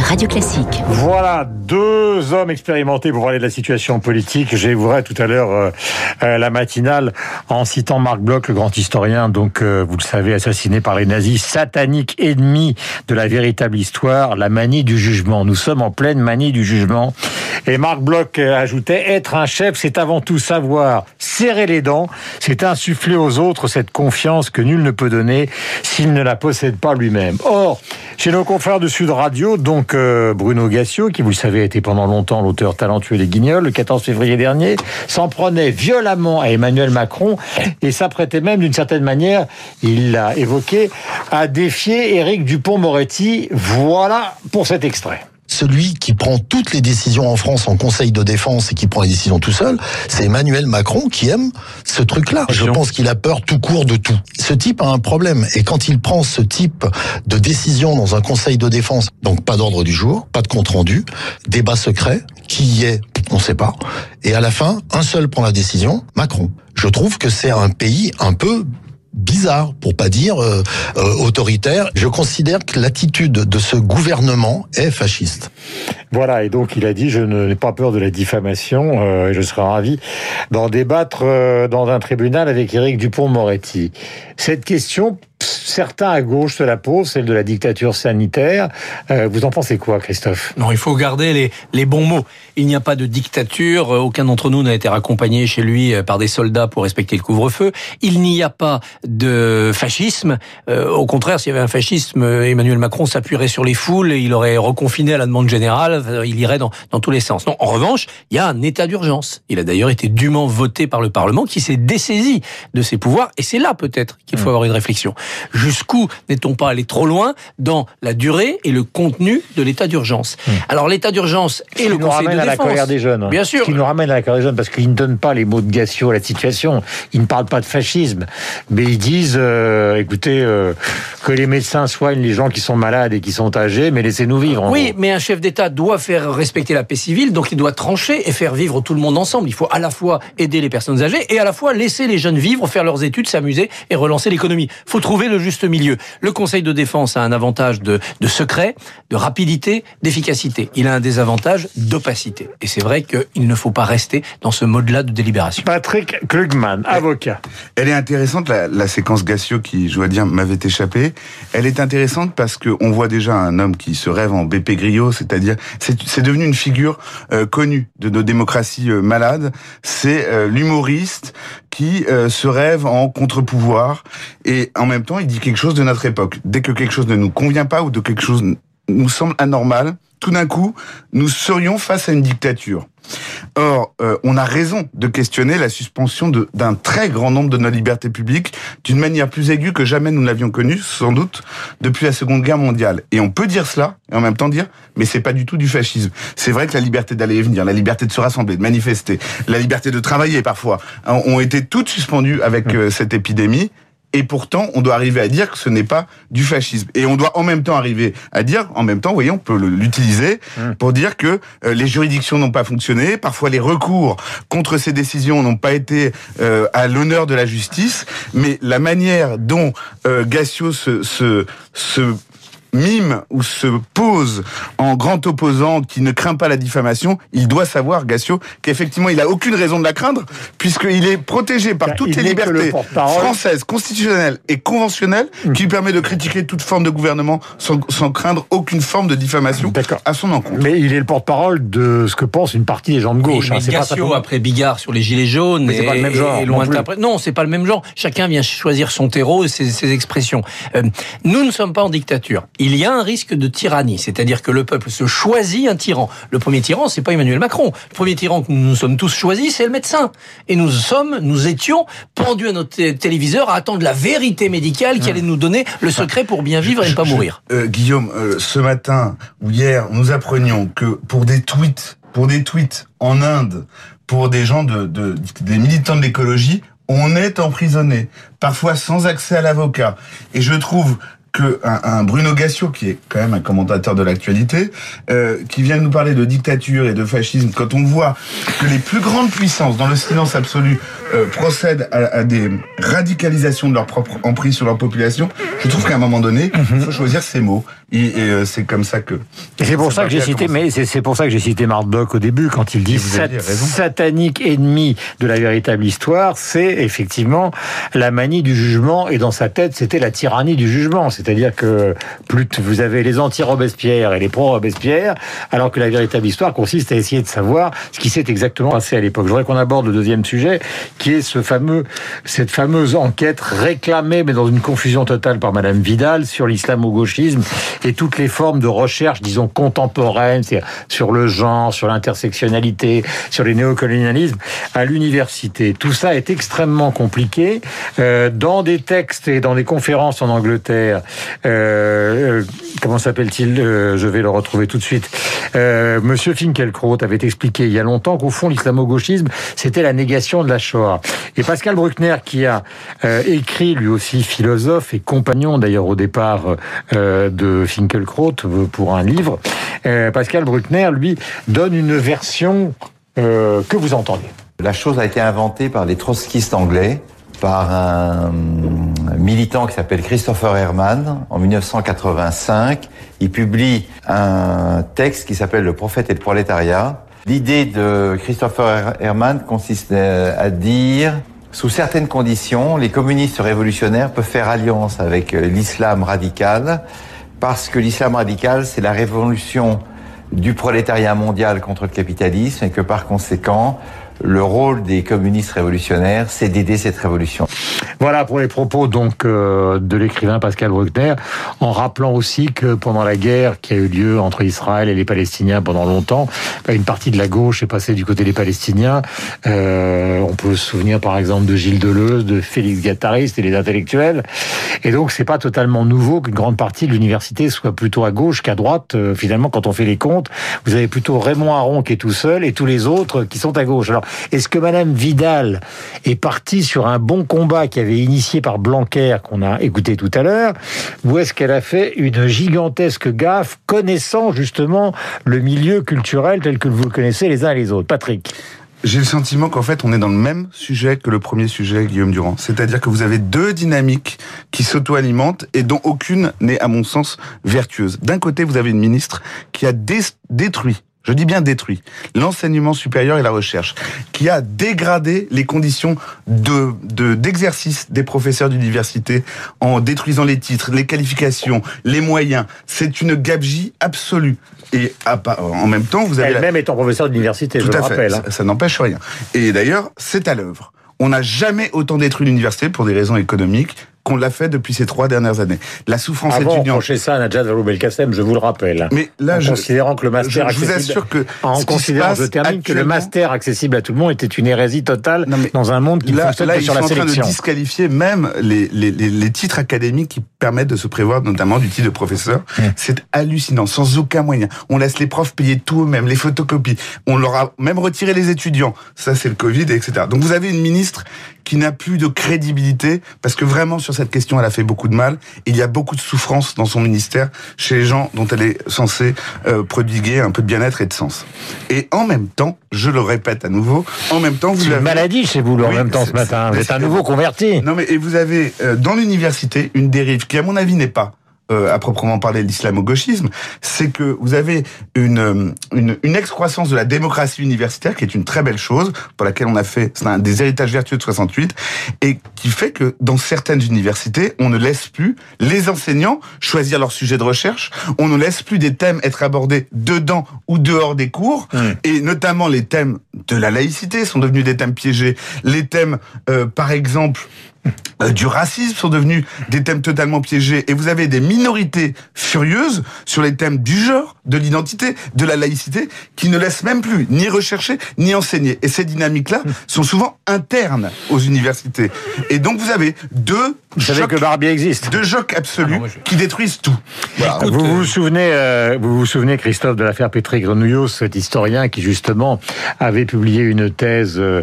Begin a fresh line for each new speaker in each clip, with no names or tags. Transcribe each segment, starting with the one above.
Radio Classique.
Voilà, deux hommes expérimentés pour parler de la situation politique. J'évoquerai tout à l'heure euh, euh, la matinale en citant Marc Bloch, le grand historien, donc euh, vous le savez, assassiné par les nazis, satanique ennemi de la véritable histoire, la manie du jugement. Nous sommes en pleine manie du jugement. Et Marc Bloch ajoutait, être un chef, c'est avant tout savoir serrer les dents, c'est insuffler aux autres cette confiance que nul ne peut donner s'il ne la possède pas lui-même. Or, chez nos confrères de Sud Radio, donc euh, Bruno Gassio, qui vous le savez a été pendant longtemps l'auteur talentueux des Guignols, le 14 février dernier, s'en prenait violemment à Emmanuel Macron et s'apprêtait même d'une certaine manière, il l'a évoqué, à défier Éric Dupont-Moretti. Voilà pour cet extrait
celui qui prend toutes les décisions en France en Conseil de défense et qui prend les décisions tout seul, c'est Emmanuel Macron qui aime ce truc-là. Je pense qu'il a peur tout court de tout. Ce type a un problème et quand il prend ce type de décision dans un Conseil de défense, donc pas d'ordre du jour, pas de compte rendu, débat secret, qui y est, on ne sait pas, et à la fin, un seul prend la décision, Macron. Je trouve que c'est un pays un peu bizarre, pour pas dire euh, euh, autoritaire. Je considère que l'attitude de ce gouvernement est fasciste.
Voilà, et donc il a dit, je n'ai pas peur de la diffamation, euh, et je serai ravi d'en débattre dans un tribunal avec Éric Dupont-Moretti. Cette question certains à gauche se la posent, celle de la dictature sanitaire. Euh, vous en pensez quoi, Christophe?
Non, il faut garder les, les bons mots. Il n'y a pas de dictature. Euh, aucun d'entre nous n'a été raccompagné chez lui euh, par des soldats pour respecter le couvre-feu. Il n'y a pas de fascisme. au contraire, s'il y avait un fascisme, Emmanuel Macron s'appuierait sur les foules et il aurait reconfiné à la demande générale. Il irait dans, dans tous les sens. Non, en revanche, il y a un état d'urgence. Il a d'ailleurs été dûment voté par le Parlement qui s'est dessaisi de ses pouvoirs. Et c'est là peut-être qu'il faut mmh. avoir une réflexion. Jusqu'où n'est-on pas allé trop loin dans la durée et le contenu de l'état d'urgence hmm. Alors l'état d'urgence et le Conseil de défense.
à la colère des jeunes.
Bien sûr.
Qui nous ramène à la colère des jeunes parce qu'ils ne donnent pas les mots de Gassio à la situation. Ils ne parlent pas de fascisme, mais ils disent, euh, écoutez, euh, que les médecins soignent les gens qui sont malades et qui sont âgés, mais laissez-nous vivre.
Oui, mais un chef d'État doit faire respecter la paix civile, donc il doit trancher et faire vivre tout le monde ensemble. Il faut à la fois aider les personnes âgées et à la fois laisser les jeunes vivre, faire leurs études, s'amuser et relancer l'économie. Il faut trouver le juste milieu. Le Conseil de défense a un avantage de, de secret, de rapidité, d'efficacité. Il a un désavantage d'opacité. Et c'est vrai qu'il ne faut pas rester dans ce mode-là de délibération.
Patrick Klugman, avocat.
Elle est intéressante, la, séquence Gassio qui, je dois dire, m'avait échappé. Elle est intéressante parce qu'on voit déjà un homme qui se rêve en BP Griot, c'est-à-dire, c'est devenu une figure euh, connue de nos démocraties euh, malades. C'est euh, l'humoriste qui se rêve en contre-pouvoir et en même temps il dit quelque chose de notre époque. Dès que quelque chose ne nous convient pas ou de quelque chose nous semble anormal, tout d'un coup, nous serions face à une dictature. Or, euh, on a raison de questionner la suspension d'un très grand nombre de nos libertés publiques d'une manière plus aiguë que jamais nous l'avions connue, sans doute, depuis la Seconde Guerre mondiale. Et on peut dire cela, et en même temps dire, mais c'est pas du tout du fascisme. C'est vrai que la liberté d'aller et venir, la liberté de se rassembler, de manifester, la liberté de travailler parfois, ont été toutes suspendues avec euh, cette épidémie. Et pourtant, on doit arriver à dire que ce n'est pas du fascisme. Et on doit en même temps arriver à dire, en même temps, voyez, on peut l'utiliser mmh. pour dire que euh, les juridictions n'ont pas fonctionné. Parfois, les recours contre ces décisions n'ont pas été euh, à l'honneur de la justice. Mais la manière dont euh, Gassio se, se, se mime ou se pose en grand opposant qui ne craint pas la diffamation, il doit savoir, Gassio, qu'effectivement, il a aucune raison de la craindre, puisqu'il est protégé par bah, toutes les libertés françaises, constitutionnelles et conventionnelles, mmh. qui lui permet de critiquer toute forme de gouvernement sans, sans craindre aucune forme de diffamation à son encontre.
Mais il est le porte-parole de ce que pense une partie des gens de gauche.
Oui, hein, Gassio, après Bigard sur les Gilets jaunes,
c'est pas le même genre.
loin non, c'est pas le même genre. Chacun vient choisir son terreau et ses, ses expressions. Euh, nous ne sommes pas en dictature il y a un risque de tyrannie, c'est-à-dire que le peuple se choisit un tyran. Le premier tyran, c'est pas Emmanuel Macron. Le premier tyran que nous nous sommes tous choisis, c'est le médecin. Et nous sommes, nous étions pendus à notre téléviseur à attendre la vérité médicale qui allait nous donner le secret pour bien vivre et ne pas mourir.
Euh, Guillaume, euh, ce matin ou hier, nous apprenions que pour des tweets, pour des tweets en Inde, pour des gens de, de des militants de l'écologie, on est emprisonné, parfois sans accès à l'avocat. Et je trouve que un, Bruno Gassio, qui est quand même un commentateur de l'actualité, euh, qui vient nous parler de dictature et de fascisme, quand on voit que les plus grandes puissances, dans le silence absolu, euh, procèdent à, des radicalisations de leur propre emprise sur leur population, je trouve qu'à un moment donné, il mhm. faut choisir ses mots. Et, euh, c'est comme ça que.
C'est pour ça, que j'ai cité, mais c'est pour ça que j'ai cité Bloch au début quand il dit satanique ennemi de la véritable histoire, c'est effectivement la manie du jugement et dans sa tête c'était la tyrannie du jugement, c'est-à-dire que plus vous avez les anti-Robespierre et les pro-Robespierre, alors que la véritable histoire consiste à essayer de savoir ce qui s'est exactement passé à l'époque. Je voudrais qu'on aborde le deuxième sujet, qui est ce fameux, cette fameuse enquête réclamée, mais dans une confusion totale par Madame Vidal sur l'islamo-gauchisme et toutes les formes de recherche, disons, contemporaines, sur le genre, sur l'intersectionnalité, sur les néocolonialismes, à l'université. Tout ça est extrêmement compliqué. Euh, dans des textes et dans des conférences en Angleterre, euh, euh comment s'appelle-t-il euh, Je vais le retrouver tout de suite. Monsieur Finkelkraut avait expliqué il y a longtemps qu'au fond, l'islamo-gauchisme, c'était la négation de la Shoah. Et Pascal Bruckner, qui a écrit, lui aussi philosophe et compagnon d'ailleurs au départ de Finkelkraut pour un livre, Pascal Bruckner, lui, donne une version que vous entendez.
La chose a été inventée par les trotskistes anglais, par un militant qui s'appelle Christopher Herman en 1985. Il publie un texte qui s'appelle Le prophète et le prolétariat. L'idée de Christopher Herman consiste à dire sous certaines conditions, les communistes révolutionnaires peuvent faire alliance avec l'islam radical parce que l'islam radical, c'est la révolution du prolétariat mondial contre le capitalisme et que par conséquent, le rôle des communistes révolutionnaires, c'est d'aider cette révolution.
Voilà pour les propos donc euh, de l'écrivain Pascal Bruckner, en rappelant aussi que pendant la guerre qui a eu lieu entre Israël et les Palestiniens pendant longtemps, bah, une partie de la gauche est passée du côté des Palestiniens. Euh, on peut se souvenir par exemple de Gilles Deleuze, de Félix Guattari, et les intellectuels. Et donc c'est pas totalement nouveau qu'une grande partie de l'université soit plutôt à gauche qu'à droite. Euh, finalement, quand on fait les comptes, vous avez plutôt Raymond Aron qui est tout seul et tous les autres qui sont à gauche. Est-ce que Madame Vidal est partie sur un bon combat qui avait initié par Blanquer, qu'on a écouté tout à l'heure, ou est-ce qu'elle a fait une gigantesque gaffe, connaissant justement le milieu culturel tel que vous le connaissez les uns et les autres? Patrick
j'ai le sentiment qu'en fait, on est dans le même sujet que le premier sujet, Guillaume Durand. C'est-à-dire que vous avez deux dynamiques qui s'auto-alimentent et dont aucune n'est, à mon sens, vertueuse. D'un côté, vous avez une ministre qui a détruit je dis bien détruit, l'enseignement supérieur et la recherche, qui a dégradé les conditions de d'exercice des professeurs d'université en détruisant les titres, les qualifications, les moyens. C'est une gabegie absolue. Et en même temps, vous avez...
Elle-même étant professeur d'université, je le rappelle.
Hein. Ça, n'empêche rien. Et d'ailleurs, c'est à l'œuvre. On n'a jamais autant détruit l'université pour des raisons économiques qu'on l'a fait depuis ces trois dernières années. La souffrance
Avant,
étudiante.
On ça à Najat Vallaud-Belkacem, je vous le rappelle. Mais là, en je, considérant que le master
je, vous assure que
en considérant, je termine que le master accessible à tout le monde était une hérésie totale dans un monde qui là, fonctionne là, sur la sélection. Là, ils sont en train
de disqualifier même les, les, les, les, titres académiques qui permettent de se prévoir, notamment du titre de professeur. Mmh. C'est hallucinant, sans aucun moyen. On laisse les profs payer tout eux-mêmes, les photocopies. On leur a même retiré les étudiants. Ça, c'est le Covid, etc. Donc vous avez une ministre qui n'a plus de crédibilité parce que vraiment sur cette question, elle a fait beaucoup de mal. Il y a beaucoup de souffrance dans son ministère chez les gens dont elle est censée euh, prodiguer un peu de bien-être et de sens. Et en même temps, je le répète à nouveau, en même temps, vous
avez
une
maladie chez vous, en même temps ce matin. Vous êtes un nouveau converti.
Non mais et vous avez euh, dans l'université une dérive qui, à mon avis, n'est pas euh, à proprement parler l'islamo-gauchisme, c'est que vous avez une, une, une excroissance de la démocratie universitaire, qui est une très belle chose, pour laquelle on a fait c'est un des héritages vertueux de 68, et qui fait que dans certaines universités, on ne laisse plus les enseignants choisir leur sujet de recherche, on ne laisse plus des thèmes être abordés dedans ou dehors des cours, mmh. et notamment les thèmes de la laïcité sont devenus des thèmes piégés, les thèmes, euh, par exemple, euh, du racisme sont devenus des thèmes totalement piégés et vous avez des minorités furieuses sur les thèmes du genre, de l'identité, de la laïcité qui ne laissent même plus ni rechercher ni enseigner. Et ces dynamiques-là sont souvent internes aux universités. Et donc vous avez deux
vous savez que Barbier existe.
Deux chocs absolus ah qui détruisent tout.
vous vous souvenez, euh, vous vous souvenez, Christophe, de l'affaire Petri Grenouillot, cet historien qui justement avait publié une thèse euh,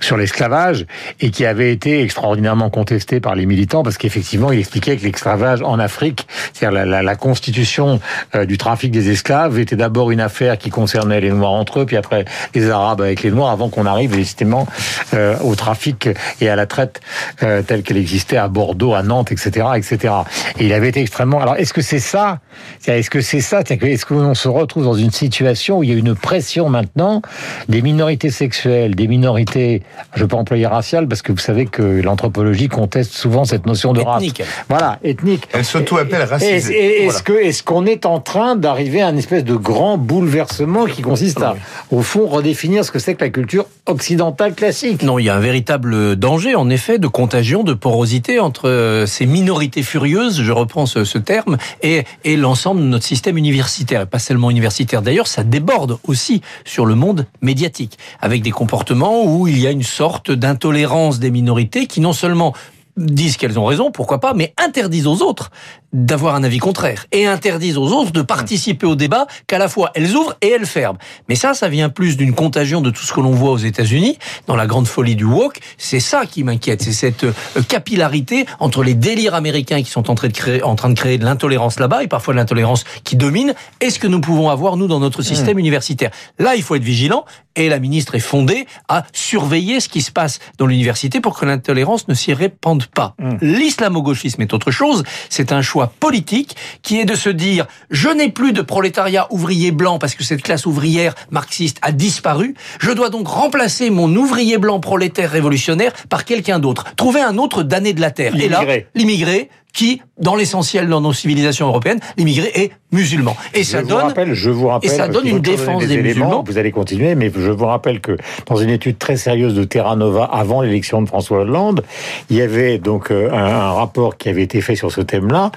sur l'esclavage et qui avait été extraordinairement contesté par les militants parce qu'effectivement, il expliquait que l'esclavage en Afrique, c'est-à-dire la, constitution euh, du trafic des esclaves, était d'abord une affaire qui concernait les Noirs entre eux, puis après les Arabes avec les Noirs, avant qu'on arrive justement euh, au trafic et à la traite euh, telle qu'elle existait à Bordeaux, à Nantes, etc., etc. Et il avait été extrêmement. Alors, est-ce que c'est ça? Est-ce que c'est ça? Est-ce qu'on se retrouve dans une situation où il y a une pression maintenant des minorités sexuelles, des minorités, je peux employer raciales parce que vous savez que l'anthropologie conteste souvent cette notion de
ethnique.
race. Voilà, ethnique.
Elle s'auto-appelle racisée.
Est-ce que est-ce qu'on est en train d'arriver à une espèce de grand bouleversement qui consiste à, au fond, redéfinir ce que c'est que la culture occidentale classique?
Non, il y a un véritable danger, en effet, de contagion, de porosité entre euh, ces minorités furieuses, je reprends ce, ce terme, et, et l'ensemble de notre système universitaire, et pas seulement universitaire. D'ailleurs, ça déborde aussi sur le monde médiatique, avec des comportements où il y a une sorte d'intolérance des minorités qui non seulement finalement disent qu'elles ont raison, pourquoi pas, mais interdisent aux autres d'avoir un avis contraire et interdisent aux autres de participer au débat qu'à la fois elles ouvrent et elles ferment. Mais ça, ça vient plus d'une contagion de tout ce que l'on voit aux États-Unis dans la grande folie du woke. C'est ça qui m'inquiète, c'est cette euh, capillarité entre les délires américains qui sont en train de créer, en train de créer de l'intolérance là-bas et parfois de l'intolérance qui domine. est ce que nous pouvons avoir nous dans notre système mmh. universitaire. Là, il faut être vigilant et la ministre est fondée à surveiller ce qui se passe dans l'université pour que l'intolérance ne s'y répande pas. Mmh. L'islamo-gauchisme est autre chose. C'est un choix politique qui est de se dire je n'ai plus de prolétariat ouvrier blanc parce que cette classe ouvrière marxiste a disparu. Je dois donc remplacer mon ouvrier blanc prolétaire révolutionnaire par quelqu'un d'autre. Trouver un autre damné de la terre. Et là, l'immigré qui, dans l'essentiel dans nos civilisations européennes, l'immigré est musulman. Et
ça je donne, vous rappelle, je vous rappelle,
et ça donne une défense des, des musulmans.
Vous allez continuer, mais je vous rappelle que dans une étude très sérieuse de Terra Nova avant l'élection de François Hollande, il y avait donc euh, un, un rapport qui avait été fait sur ce thème-là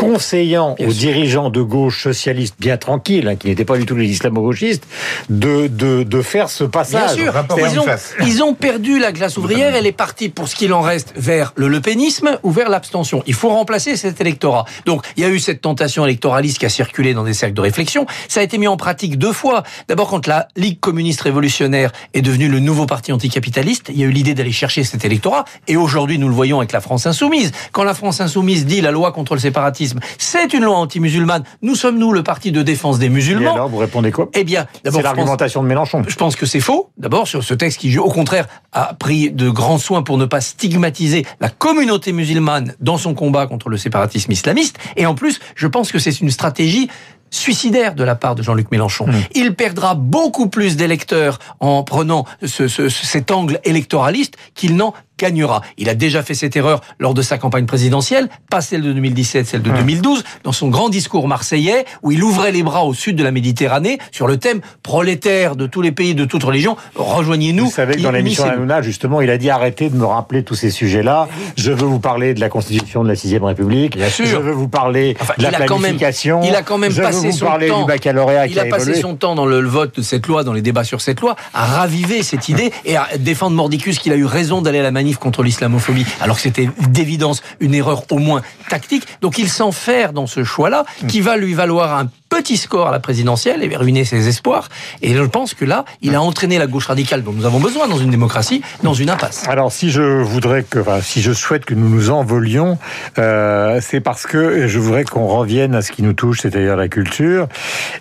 conseillant aux dirigeants de gauche socialistes bien tranquilles, hein, qui n'étaient pas du tout les islamo-gauchistes, de, de, de faire ce passage.
Bien sûr, ils ont, ils ont, perdu la classe ouvrière, elle est partie pour ce qu'il en reste vers le lepénisme ou vers l'abstention. Il faut remplacer cet électorat. Donc il y a eu cette tentation électoraliste qui a circulé dans des cercles de réflexion. Ça a été mis en pratique deux fois. D'abord quand la Ligue communiste révolutionnaire est devenue le nouveau parti anticapitaliste, il y a eu l'idée d'aller chercher cet électorat. Et aujourd'hui nous le voyons avec la France insoumise. Quand la France insoumise dit la loi contre le séparatisme, c'est une loi anti-musulmane. Nous sommes, nous, le parti de défense des musulmans.
Et alors, vous répondez quoi?
Eh bien,
d'abord. C'est l'argumentation de Mélenchon.
Je pense que c'est faux. D'abord, sur ce texte qui, au contraire, a pris de grands soins pour ne pas stigmatiser la communauté musulmane dans son combat contre le séparatisme islamiste. Et en plus, je pense que c'est une stratégie suicidaire de la part de Jean-Luc Mélenchon. Mmh. Il perdra beaucoup plus d'électeurs en prenant ce, ce, cet angle électoraliste qu'il n'en gagnera. Il a déjà fait cette erreur lors de sa campagne présidentielle, pas celle de 2017, celle de 2012, dans son grand discours marseillais, où il ouvrait les bras au sud de la Méditerranée sur le thème prolétaire de tous les pays, de toutes religions, rejoignez-nous.
Vous savez que dans l'émission Hanouna, justement, il a dit arrêtez de me rappeler tous ces sujets-là. Je veux vous parler de la constitution de la sixième République.
Bien sûr.
Je veux vous parler de la planification.
il a quand même passé son temps.
Du baccalauréat
il a, passé son temps dans le vote de cette loi, dans les débats sur cette loi, à raviver cette idée et à défendre Mordicus qu'il a eu raison d'aller à la manif contre l'islamophobie, alors que c'était d'évidence une erreur au moins tactique. Donc il s'enferme dans ce choix-là, qui va lui valoir un petit score à la présidentielle et ruiner ses espoirs. Et je pense que là, il a entraîné la gauche radicale dont nous avons besoin dans une démocratie dans une impasse.
Alors, si je voudrais si je souhaite que nous nous envolions, euh, c'est parce que je voudrais qu'on revienne à ce qui nous touche, c'est-à-dire la culture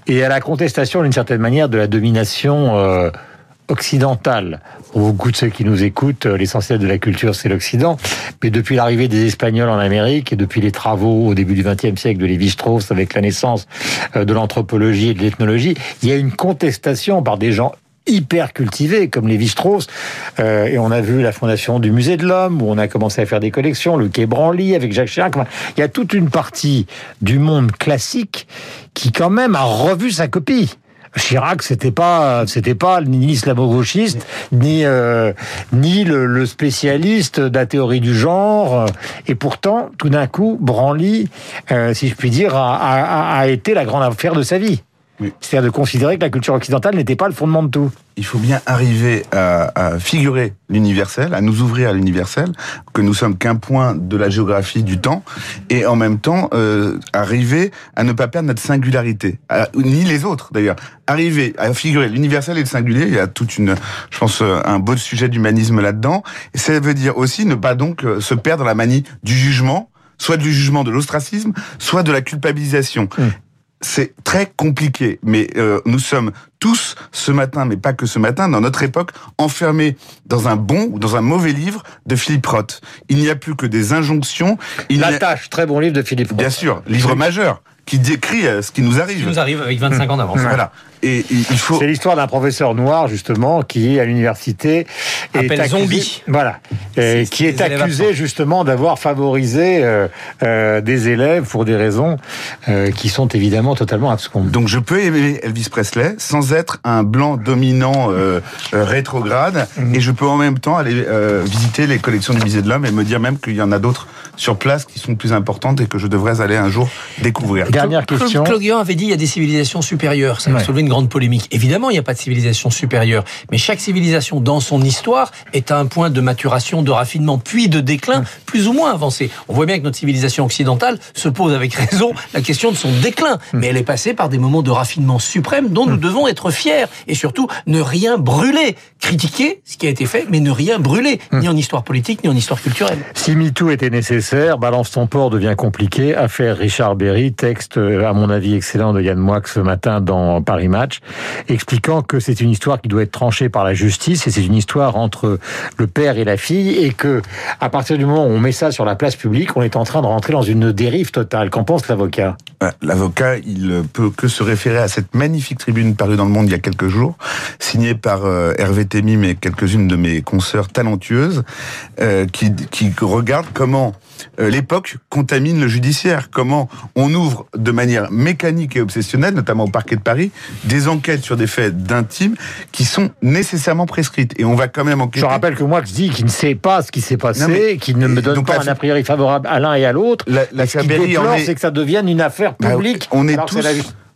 et à la contestation d'une certaine manière de la domination. Euh, occidentale. Pour beaucoup de ceux qui nous écoutent, euh, l'essentiel de la culture, c'est l'Occident. Mais depuis l'arrivée des Espagnols en Amérique et depuis les travaux au début du XXe siècle de Lévi-Strauss avec la naissance euh, de l'anthropologie et de l'ethnologie, il y a une contestation par des gens hyper cultivés comme Lévi-Strauss. Euh, et on a vu la fondation du Musée de l'Homme, où on a commencé à faire des collections, le Quai Branly avec Jacques Chirac. il y a toute une partie du monde classique qui quand même a revu sa copie. Chirac, c'était pas, c'était pas ni l'islamo-gauchiste, ni euh, ni le, spécialiste de la théorie du genre. Et pourtant, tout d'un coup, Branly, euh, si je puis dire, a, a, a, été la grande affaire de sa vie. C'est-à-dire de considérer que la culture occidentale n'était pas le fondement de tout.
Il faut bien arriver à, à figurer l'universel, à nous ouvrir à l'universel, que nous sommes qu'un point de la géographie du temps, et en même temps euh, arriver à ne pas perdre notre singularité, ni les autres d'ailleurs. Arriver à figurer l'universel et le singulier, il y a toute une, je pense, euh, un beau sujet d'humanisme là-dedans. Et ça veut dire aussi ne pas donc euh, se perdre la manie du jugement, soit du jugement de l'ostracisme, soit de la culpabilisation. Mmh c'est très compliqué, mais euh, nous sommes tous ce matin, mais pas que ce matin, dans notre époque, enfermés dans un bon ou dans un mauvais livre de Philippe Roth. Il n'y a plus que des injonctions.
Il La tâche, très bon livre de Philippe Roth.
Bien sûr, livre majeur qui décrit euh, ce qui nous arrive. Ce
qui nous arrive avec 25 ans d'avance.
Voilà. Et, il faut.
C'est l'histoire d'un professeur noir justement qui à l'université
est accusé, zombie.
Voilà, qui est accusé justement d'avoir favorisé euh, euh, des élèves pour des raisons euh, qui sont évidemment totalement abscondes.
Donc je peux aimer Elvis Presley sans être un blanc dominant rétrograde, mhm. et je peux en même temps aller visiter les collections du musée de l'homme et me dire même qu'il y en a d'autres sur place qui sont plus importantes et que je devrais aller un jour découvrir.
Dernière question.
Claude Guéant avait dit il y a des civilisations supérieures. Ça a soulevé une grande polémique. Évidemment, il n'y a pas de civilisation supérieure, mais chaque civilisation dans son histoire est à un point de maturation, de raffinement, puis de déclin plus ou moins avancé. On voit bien que notre civilisation occidentale se pose avec raison la question de son déclin, mais elle est passée par des moments de raffinement suprême dont nous devons être fiers et surtout ne rien brûler, critiquer ce qui a été fait, mais ne rien brûler, ni en histoire politique ni en histoire culturelle.
Si MeToo était nécessaire Balance ton port devient compliqué. Affaire Richard Berry, texte euh, à mon avis excellent de Yann Moix ce matin dans Paris Match, expliquant que c'est une histoire qui doit être tranchée par la justice et c'est une histoire entre le père et la fille et que à partir du moment où on met ça sur la place publique, on est en train de rentrer dans une dérive totale. Qu'en pense l'avocat?
L'avocat, il peut que se référer à cette magnifique tribune parue dans le Monde il y a quelques jours, signée par euh, Hervé Temim et quelques-unes de mes consoeurs talentueuses, euh, qui, regardent comment l'époque contamine le judiciaire. Comment on ouvre de manière mécanique et obsessionnelle, notamment au parquet de Paris, des enquêtes sur des faits d'intimes qui sont nécessairement prescrites. Et on va quand même enquêter.
Je rappelle que moi, je dis qu'il ne sait pas ce qui s'est passé, qu'il ne me donne pas un a priori favorable à l'un et à l'autre. La, ce qui déplore, c'est que ça devienne une affaire bah, publique.
on est tous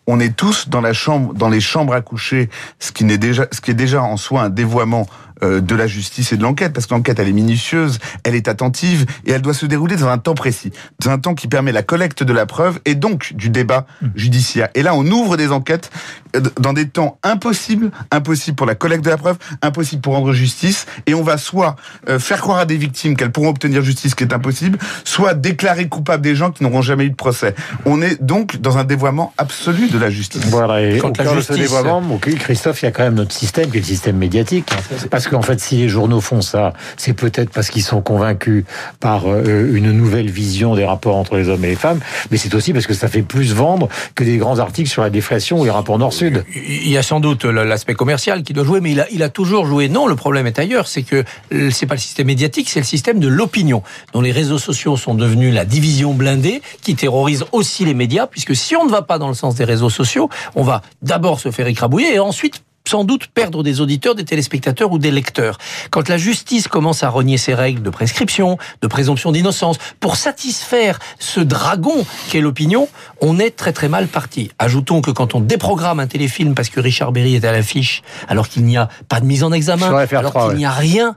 on est tous dans la chambre, dans les chambres à coucher, ce qui n'est déjà, ce qui est déjà en soi un dévoiement euh, de la justice et de l'enquête, parce que l'enquête, elle est minutieuse, elle est attentive, et elle doit se dérouler dans un temps précis, dans un temps qui permet la collecte de la preuve et donc du débat mmh. judiciaire. Et là, on ouvre des enquêtes euh, dans des temps impossibles, impossibles pour la collecte de la preuve, impossible pour rendre justice, et on va soit euh, faire croire à des victimes qu'elles pourront obtenir justice, ce qui est impossible, soit déclarer coupable des gens qui n'auront jamais eu de procès. On est donc dans un dévoiement absolu de la justice.
Voilà, et au cœur de ce dévoiement, Christophe, il y a quand même notre système, qui est le système médiatique. Parce qu'en fait, si les journaux font ça, c'est peut-être parce qu'ils sont convaincus par euh, une nouvelle vision des rapports entre les hommes et les femmes, mais c'est aussi parce que ça fait plus vendre que des grands articles sur la déflation ou les rapports nord-sud.
Il y a sans doute l'aspect commercial qui doit jouer, mais il a, il a toujours joué. Non, le problème est ailleurs, c'est que c'est pas le système médiatique, c'est le système de l'opinion, dont les réseaux sociaux sont devenus la division blindée qui terrorise aussi les médias, puisque si on ne va pas dans le sens des réseaux sociaux, on va d'abord se faire écrabouiller et ensuite sans doute perdre des auditeurs, des téléspectateurs ou des lecteurs. Quand la justice commence à renier ses règles de prescription, de présomption d'innocence, pour satisfaire ce dragon qu'est l'opinion, on est très très mal parti. Ajoutons que quand on déprogramme un téléfilm parce que Richard Berry est à l'affiche, alors qu'il n'y a pas de mise en examen, alors qu'il n'y a rien,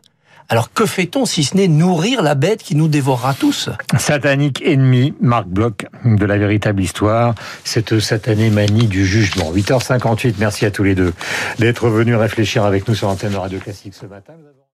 alors que fait-on si ce n'est nourrir la bête qui nous dévorera tous?
Satanique ennemi, Marc Bloch, de la véritable histoire, cette satanée manie du jugement. 8h58, merci à tous les deux d'être venus réfléchir avec nous sur l'antenne de Radio Classique ce matin.